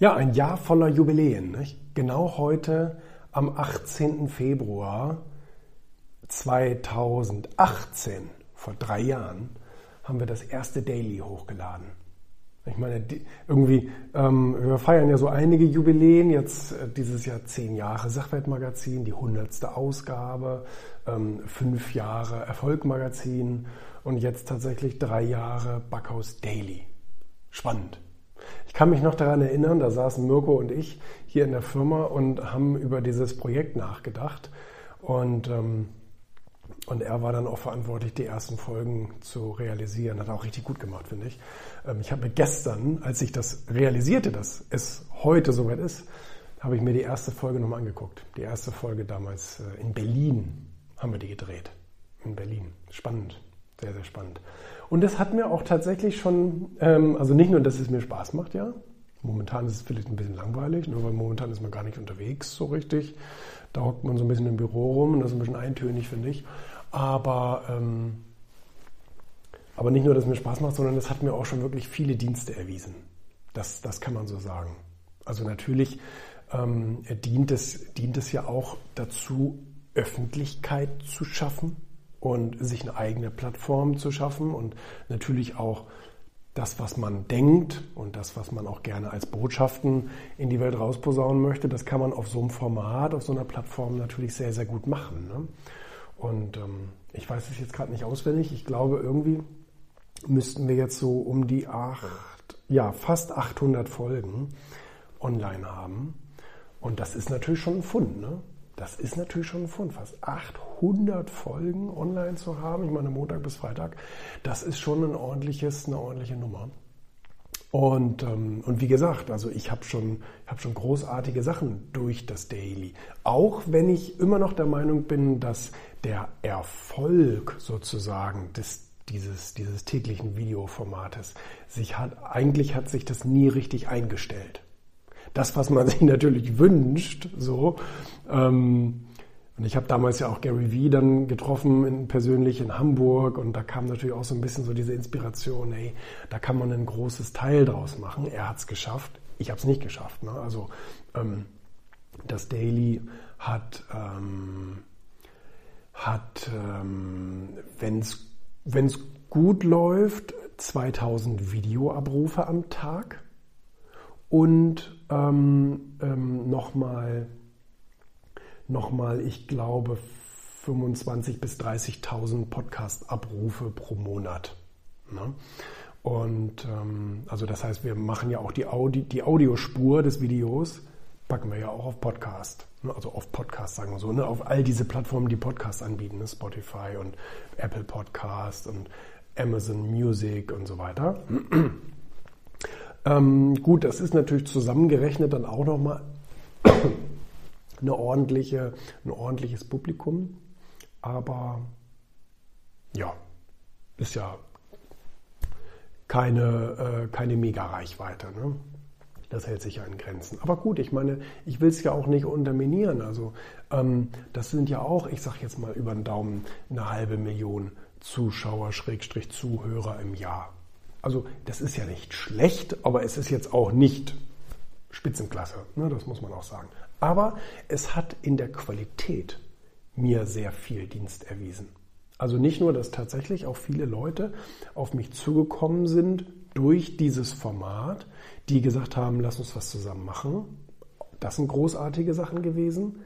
Ja, ein Jahr voller Jubiläen. Nicht? Genau heute am 18. Februar 2018, vor drei Jahren, haben wir das erste Daily hochgeladen. Ich meine, irgendwie, ähm, wir feiern ja so einige Jubiläen, jetzt äh, dieses Jahr zehn Jahre Sachwertmagazin, die hundertste Ausgabe, ähm, fünf Jahre Erfolgmagazin und jetzt tatsächlich drei Jahre Backhaus Daily. Spannend. Ich kann mich noch daran erinnern, da saßen Mirko und ich hier in der Firma und haben über dieses Projekt nachgedacht und ähm, und er war dann auch verantwortlich, die ersten Folgen zu realisieren. Hat er auch richtig gut gemacht, finde ich. Ähm, ich habe gestern, als ich das realisierte, dass es heute soweit ist, habe ich mir die erste Folge nochmal angeguckt. Die erste Folge damals äh, in Berlin haben wir die gedreht. In Berlin. Spannend. Sehr, sehr spannend. Und das hat mir auch tatsächlich schon, ähm, also nicht nur, dass es mir Spaß macht, ja. Momentan ist es vielleicht ein bisschen langweilig, nur weil momentan ist man gar nicht unterwegs so richtig. Da hockt man so ein bisschen im Büro rum und das ist ein bisschen eintönig, finde ich. Aber, ähm, aber nicht nur, dass es mir Spaß macht, sondern es hat mir auch schon wirklich viele Dienste erwiesen. Das, das kann man so sagen. Also natürlich ähm, dient, es, dient es ja auch dazu, Öffentlichkeit zu schaffen und sich eine eigene Plattform zu schaffen und natürlich auch das, was man denkt und das, was man auch gerne als Botschaften in die Welt rausposaunen möchte, das kann man auf so einem Format, auf so einer Plattform natürlich sehr, sehr gut machen. Ne? Und ähm, ich weiß es jetzt gerade nicht auswendig. Ich glaube, irgendwie müssten wir jetzt so um die acht, ja, fast 800 Folgen online haben. Und das ist natürlich schon ein Fund. Ne? Das ist natürlich schon ein Fund. Fast 800 Folgen online zu haben, ich meine Montag bis Freitag, das ist schon ein ordentliches, eine ordentliche Nummer. Und, ähm, und wie gesagt, also ich habe schon, hab schon großartige Sachen durch das Daily. Auch wenn ich immer noch der Meinung bin, dass der Erfolg sozusagen des, dieses, dieses täglichen Videoformates sich hat, eigentlich hat sich das nie richtig eingestellt. Das, was man sich natürlich wünscht, so, ähm, und ich habe damals ja auch Gary Vee dann getroffen, in, persönlich in Hamburg. Und da kam natürlich auch so ein bisschen so diese Inspiration, hey, da kann man ein großes Teil draus machen. Er hat es geschafft, ich habe es nicht geschafft. Ne? Also ähm, das Daily hat, ähm, hat ähm, wenn es gut läuft, 2000 Videoabrufe am Tag und ähm, ähm, nochmal nochmal, ich glaube, 25.000 bis 30.000 Podcast-Abrufe pro Monat. Ne? Und ähm, also das heißt, wir machen ja auch die, Audi die Audiospur des Videos, packen wir ja auch auf Podcast. Ne? Also auf Podcast, sagen wir so, ne? auf all diese Plattformen, die Podcast anbieten, ne? Spotify und Apple Podcast und Amazon Music und so weiter. Ähm, gut, das ist natürlich zusammengerechnet dann auch nochmal eine ordentliche, ein ordentliches Publikum. Aber ja, ist ja keine, äh, keine Mega-Reichweite. Ne? Das hält sich ja in Grenzen. Aber gut, ich meine, ich will es ja auch nicht unterminieren. Also ähm, das sind ja auch, ich sage jetzt mal über den Daumen, eine halbe Million Zuschauer, Schrägstrich Zuhörer im Jahr. Also das ist ja nicht schlecht, aber es ist jetzt auch nicht Spitzenklasse. Ne? Das muss man auch sagen. Aber es hat in der Qualität mir sehr viel Dienst erwiesen. Also nicht nur, dass tatsächlich auch viele Leute auf mich zugekommen sind durch dieses Format, die gesagt haben, lass uns was zusammen machen. Das sind großartige Sachen gewesen.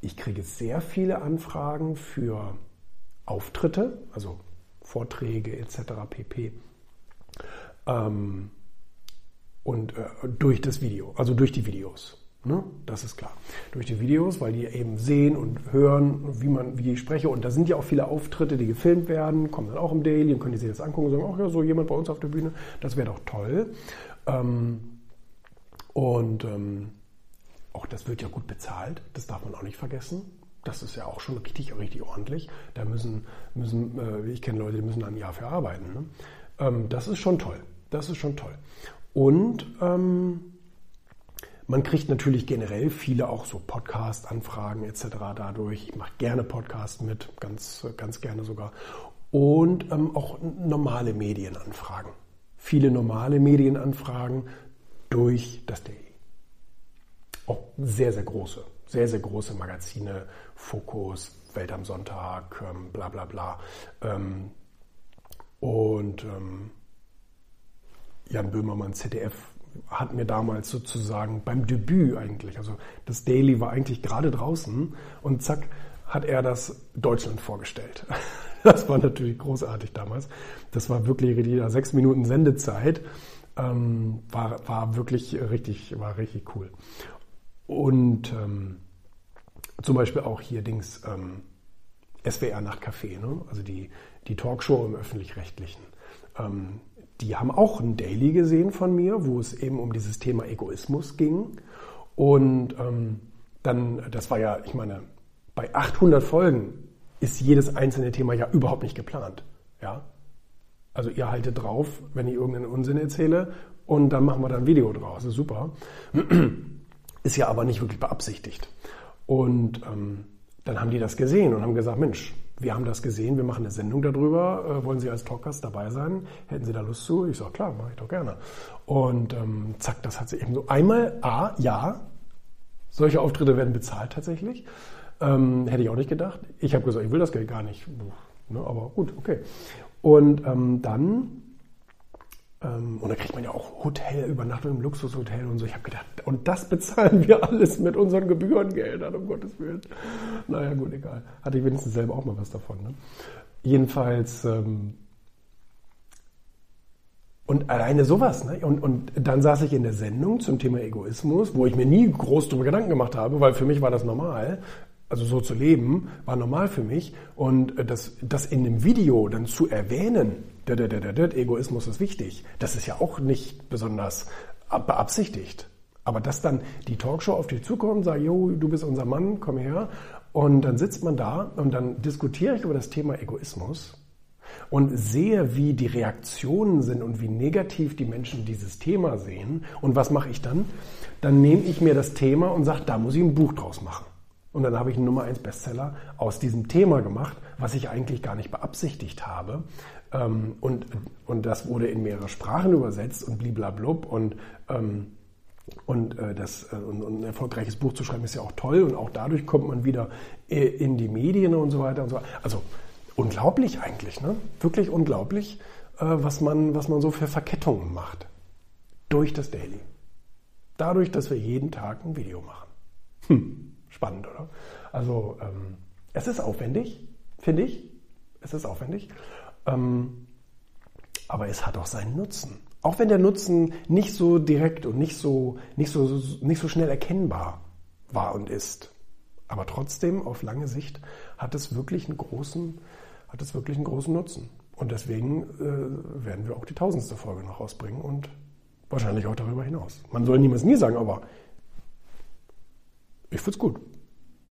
Ich kriege sehr viele Anfragen für Auftritte, also Vorträge etc. pp. Ähm, und äh, durch das Video, also durch die Videos. Ne? Das ist klar. Durch die Videos, weil die eben sehen und hören, wie man, wie ich spreche. Und da sind ja auch viele Auftritte, die gefilmt werden, kommen dann auch im Daily und können die sich das angucken und sagen, ach ja, so jemand bei uns auf der Bühne, das wäre doch toll. Ähm, und ähm, auch das wird ja gut bezahlt, das darf man auch nicht vergessen. Das ist ja auch schon richtig, richtig ordentlich. Da müssen, müssen äh, ich kenne Leute, die müssen ein Jahr für arbeiten. Ne? Ähm, das ist schon toll. Das ist schon toll. Und ähm, man kriegt natürlich generell viele auch so Podcast-Anfragen etc. dadurch. Ich mache gerne Podcast mit, ganz, ganz gerne sogar. Und ähm, auch normale Medienanfragen. Viele normale Medienanfragen durch das Daily. Auch sehr, sehr große, sehr, sehr große Magazine, Fokus, Welt am Sonntag, ähm, bla bla bla. Ähm, und ähm, Jan Böhmermann, ZDF, hat mir damals sozusagen beim Debüt eigentlich, also das Daily war eigentlich gerade draußen und zack, hat er das Deutschland vorgestellt. Das war natürlich großartig damals. Das war wirklich die sechs Minuten Sendezeit. Ähm, war, war wirklich richtig, war richtig cool. Und ähm, zum Beispiel auch hier Dings ähm, SWR Nachtcafé, ne? also die, die Talkshow im öffentlich-rechtlichen. Ähm, die haben auch ein Daily gesehen von mir, wo es eben um dieses Thema Egoismus ging. Und ähm, dann, das war ja, ich meine, bei 800 Folgen ist jedes einzelne Thema ja überhaupt nicht geplant. Ja? Also ihr haltet drauf, wenn ich irgendeinen Unsinn erzähle und dann machen wir da ein Video draus. Das ist super. Ist ja aber nicht wirklich beabsichtigt. Und ähm, dann haben die das gesehen und haben gesagt, Mensch, wir haben das gesehen, wir machen eine Sendung darüber, äh, wollen Sie als Talkgast dabei sein? Hätten Sie da Lust zu? Ich sage, klar, mache ich doch gerne. Und ähm, zack, das hat sie eben so einmal, A, ja, solche Auftritte werden bezahlt tatsächlich. Ähm, hätte ich auch nicht gedacht. Ich habe gesagt, ich will das Geld gar nicht. Ne, aber gut, okay. Und ähm, dann, und da kriegt man ja auch Hotel, Übernachtung im Luxushotel und so. Ich habe gedacht, und das bezahlen wir alles mit unseren Gebührengeldern, um Gottes Willen. Naja, gut, egal. Hatte ich wenigstens selber auch mal was davon. Ne? Jedenfalls, ähm, und alleine sowas. Ne? Und, und dann saß ich in der Sendung zum Thema Egoismus, wo ich mir nie groß darüber Gedanken gemacht habe, weil für mich war das normal also so zu leben, war normal für mich. Und äh, das, das in einem Video dann zu erwähnen, Egoismus ist wichtig, das ist ja auch nicht besonders beabsichtigt. Aber dass dann die Talkshow auf dich zukommt, sagt, jo, du bist unser Mann, komm her. Und dann sitzt man da und dann diskutiere ich über das Thema Egoismus und sehe, wie die Reaktionen sind und wie negativ die Menschen dieses Thema sehen. Und was mache ich dann? Dann nehme ich mir das Thema und sage, da muss ich ein Buch draus machen. Und dann habe ich einen Nummer 1 Bestseller aus diesem Thema gemacht, was ich eigentlich gar nicht beabsichtigt habe. Ähm, und, und das wurde in mehrere Sprachen übersetzt und bliblablub und ähm, und, äh, das, äh, und, und ein erfolgreiches Buch zu schreiben ist ja auch toll und auch dadurch kommt man wieder äh, in die Medien und so weiter und so. Also unglaublich eigentlich, ne? Wirklich unglaublich, was man, was man so für Verkettungen macht. Durch das Daily. Dadurch, dass wir jeden Tag ein Video machen. Hm spannend, oder? Also ähm, es ist aufwendig, finde ich. Es ist aufwendig. Ähm, aber es hat auch seinen Nutzen. Auch wenn der Nutzen nicht so direkt und nicht so, nicht so, nicht so schnell erkennbar war und ist. Aber trotzdem, auf lange Sicht, hat es wirklich einen großen, hat es wirklich einen großen Nutzen. Und deswegen äh, werden wir auch die tausendste Folge noch rausbringen und wahrscheinlich auch darüber hinaus. Man soll niemals nie sagen, aber ich finde es gut.